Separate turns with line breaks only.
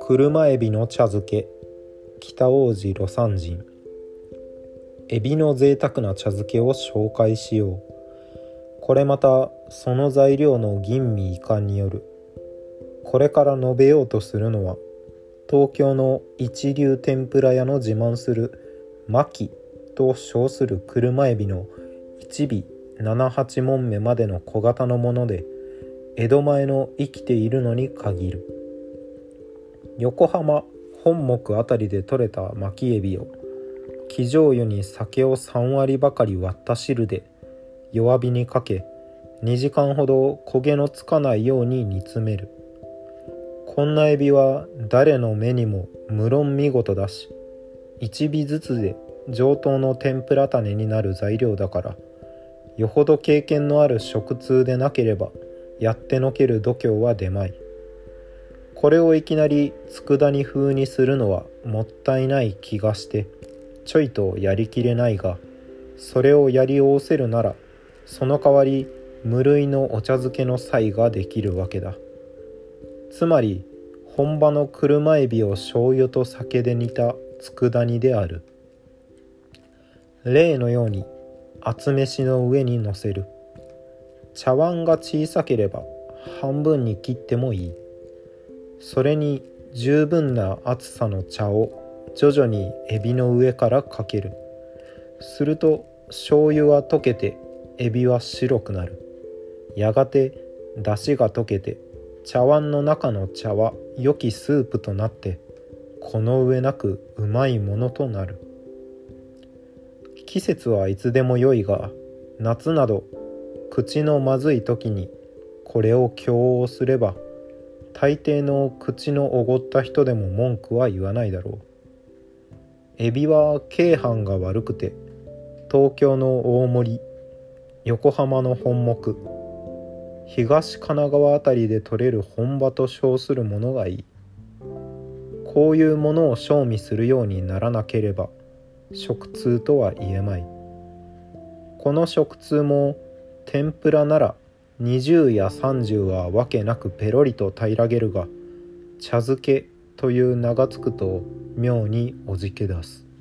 車エビの茶漬け。北王子魯山人。エビの贅沢な茶漬けを紹介しよう。これまたその材料の吟味遺憾による。これから述べようとするのは東京の一流天ぷら屋の自慢する巻と称する車エビの1尾78問目までの小型のもので江戸前の生きているのに限る。横浜本木辺りで採れた巻きエビを生醤油に酒を3割ばかり割った汁で弱火にかけ2時間ほど焦げのつかないように煮詰める。こんなエビは誰の目にも無論見事だし1尾ずつで上等の天ぷら種になる材料だからよほど経験のある食通でなければやってのける度胸は出まい。これをいきなり佃煮風にするのはもったいない気がしてちょいとやりきれないがそれをやりおせるならその代わり無類のお茶漬けの際ができるわけだ。つまり本場の車エビを醤油と酒で煮た佃煮である。例のように厚飯の上にのせる。茶碗が小さければ半分に切ってもいい。それに十分な厚さの茶を徐々にエビの上からかける。すると醤油は溶けてエビは白くなる。やがて出汁が溶けて茶碗の中の茶は良きスープとなってこの上なくうまいものとなる。季節はいつでも良いが夏など口のまずい時にこれを供応すれば大抵の口のおごった人でも文句は言わないだろう。エビは京阪が悪くて東京の大森横浜の本木東神奈川辺りで取れる本場と称するものがいい。こういうものを賞味するようにならなければ食通とは言えまい。この食通も天ぷらなら20や30はわけなくペロリと平らげるが茶漬けという名がつくと妙におじけ出す。